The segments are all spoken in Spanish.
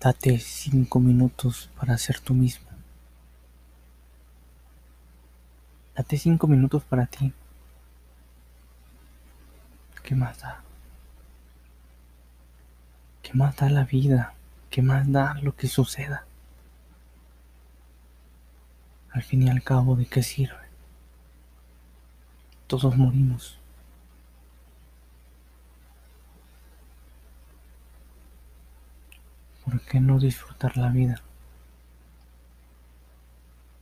Date cinco minutos para ser tú mismo. Date cinco minutos para ti. ¿Qué más da? ¿Qué más da la vida? ¿Qué más da lo que suceda? Al fin y al cabo, ¿de qué sirve? Todos morimos. ¿Por qué no disfrutar la vida?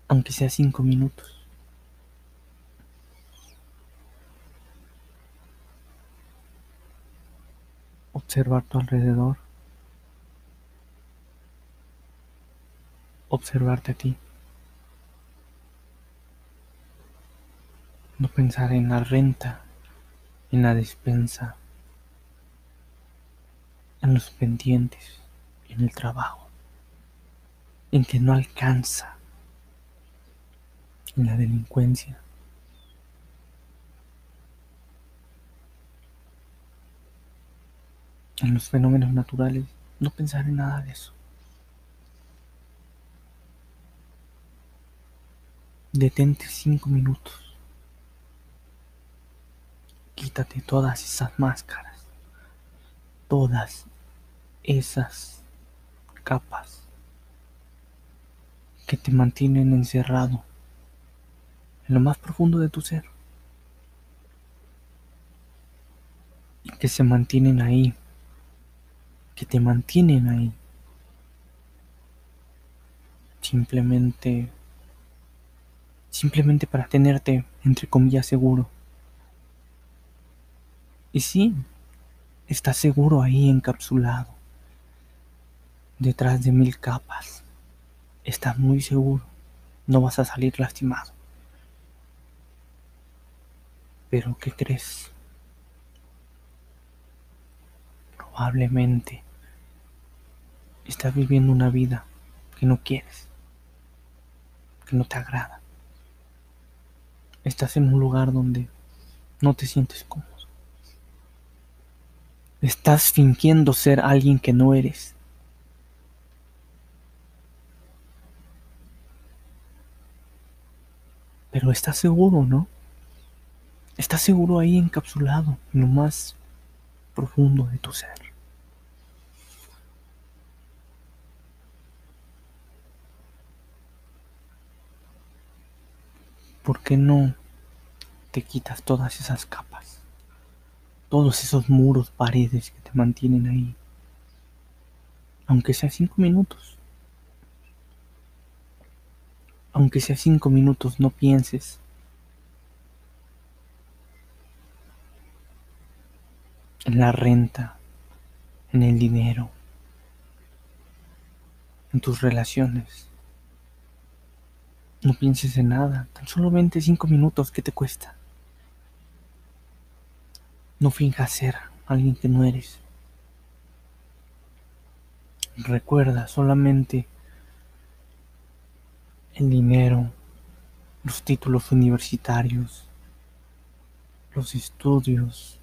Aunque sea cinco minutos. Observar tu alrededor. Observarte a ti. No pensar en la renta, en la despensa, en los pendientes, en el trabajo, en que no alcanza, en la delincuencia. en los fenómenos naturales, no pensar en nada de eso. Detente cinco minutos. Quítate todas esas máscaras, todas esas capas que te mantienen encerrado en lo más profundo de tu ser y que se mantienen ahí que te mantienen ahí. Simplemente, simplemente para tenerte, entre comillas, seguro. Y sí, estás seguro ahí encapsulado, detrás de mil capas. Estás muy seguro, no vas a salir lastimado. Pero ¿qué crees? Probablemente estás viviendo una vida que no quieres, que no te agrada. Estás en un lugar donde no te sientes cómodo. Estás fingiendo ser alguien que no eres. Pero estás seguro, ¿no? Estás seguro ahí encapsulado en lo más profundo de tu ser. ¿por qué no te quitas todas esas capas? Todos esos muros, paredes que te mantienen ahí. Aunque sea cinco minutos. Aunque sea cinco minutos, no pienses. En la renta, en el dinero, en tus relaciones. No pienses en nada, tan solamente cinco minutos, ¿qué te cuesta? No finjas ser alguien que no eres. Recuerda solamente el dinero, los títulos universitarios, los estudios,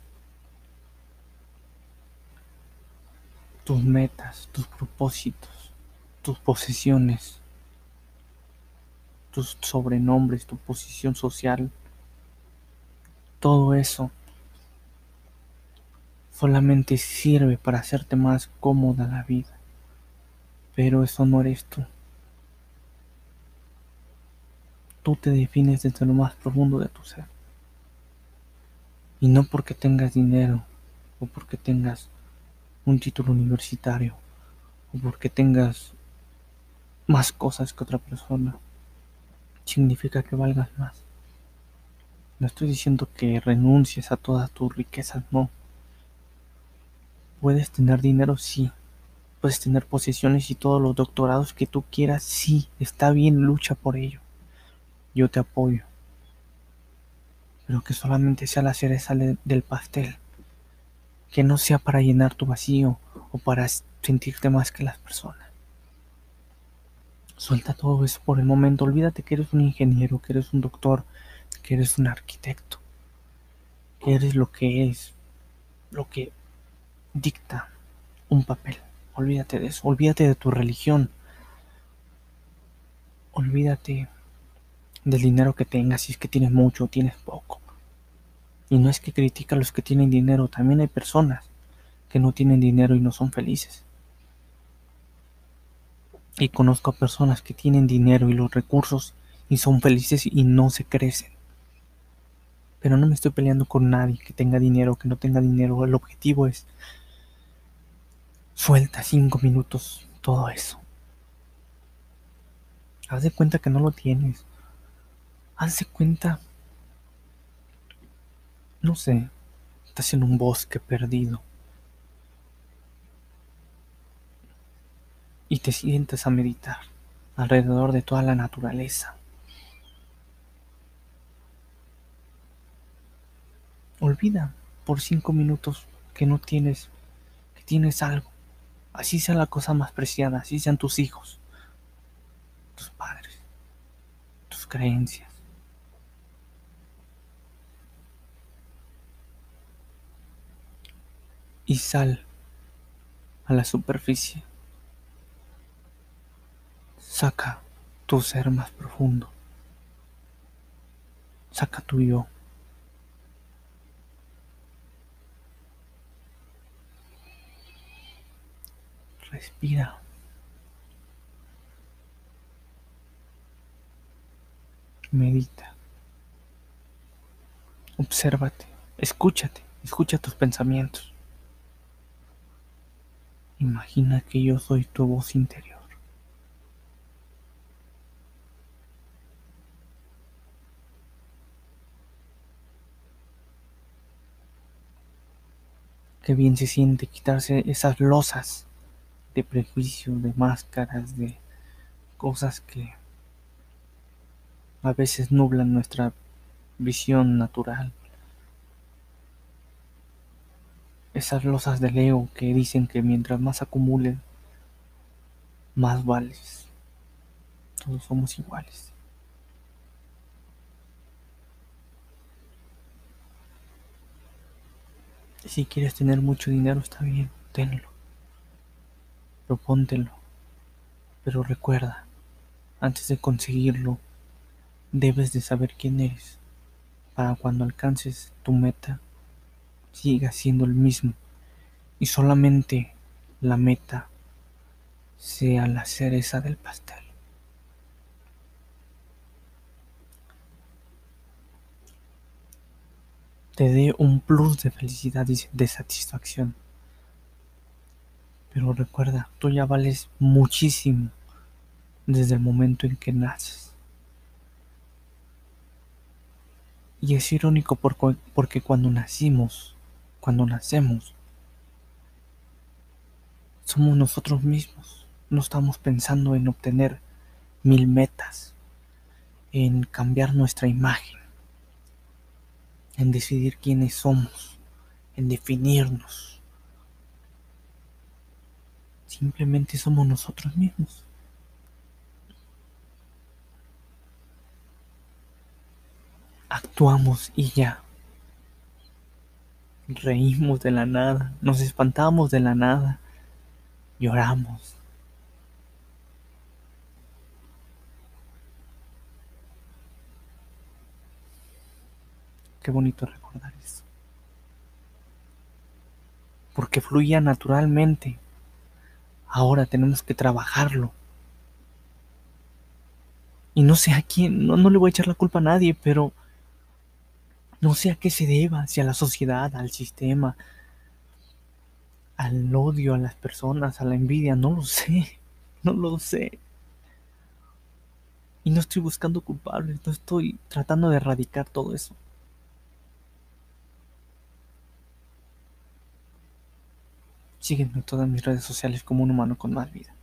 tus metas, tus propósitos, tus posesiones tus sobrenombres, tu posición social, todo eso solamente sirve para hacerte más cómoda la vida. Pero eso no eres tú. Tú te defines desde lo más profundo de tu ser. Y no porque tengas dinero o porque tengas un título universitario o porque tengas más cosas que otra persona significa que valgas más. No estoy diciendo que renuncies a todas tus riquezas, no. Puedes tener dinero, sí. Puedes tener posesiones y todos los doctorados que tú quieras, sí. Está bien, lucha por ello. Yo te apoyo. Pero que solamente sea la cereza del pastel. Que no sea para llenar tu vacío o para sentirte más que las personas. Suelta todo eso por el momento. Olvídate que eres un ingeniero, que eres un doctor, que eres un arquitecto. Que eres lo que es, lo que dicta un papel. Olvídate de eso, olvídate de tu religión. Olvídate del dinero que tengas, si es que tienes mucho o tienes poco. Y no es que critica a los que tienen dinero, también hay personas que no tienen dinero y no son felices. Y conozco a personas que tienen dinero y los recursos y son felices y no se crecen. Pero no me estoy peleando con nadie que tenga dinero o que no tenga dinero. El objetivo es suelta cinco minutos todo eso. Haz de cuenta que no lo tienes. Haz de cuenta, no sé, estás en un bosque perdido. Y te sientas a meditar alrededor de toda la naturaleza. Olvida por cinco minutos que no tienes, que tienes algo. Así sea la cosa más preciada, así sean tus hijos, tus padres, tus creencias. Y sal a la superficie. Saca tu ser más profundo. Saca tu yo. Respira. Medita. Obsérvate. Escúchate. Escucha tus pensamientos. Imagina que yo soy tu voz interior. Qué bien se siente quitarse esas losas de prejuicios, de máscaras, de cosas que a veces nublan nuestra visión natural. Esas losas de Leo que dicen que mientras más acumulen, más vales. Todos somos iguales. Si quieres tener mucho dinero, está bien, tenlo propóntelo. Pero recuerda, antes de conseguirlo, debes de saber quién eres, para cuando alcances tu meta, siga siendo el mismo y solamente la meta sea la cereza del pastel. Te dé un plus de felicidad y de satisfacción. Pero recuerda, tú ya vales muchísimo desde el momento en que naces. Y es irónico porque cuando nacimos, cuando nacemos, somos nosotros mismos. No estamos pensando en obtener mil metas, en cambiar nuestra imagen, en decidir quiénes somos, en definirnos. Simplemente somos nosotros mismos. Actuamos y ya. Reímos de la nada, nos espantamos de la nada, lloramos. Qué bonito recordar eso. Porque fluía naturalmente. Ahora tenemos que trabajarlo. Y no sé a quién, no, le voy a echar la culpa a nadie, pero no sé a qué se deba, si a la sociedad, al sistema, al odio a las personas, a la envidia, no lo sé, no lo sé. Y no estoy buscando culpables, no estoy tratando de erradicar todo eso. Sígueme en todas mis redes sociales como un humano con más vida.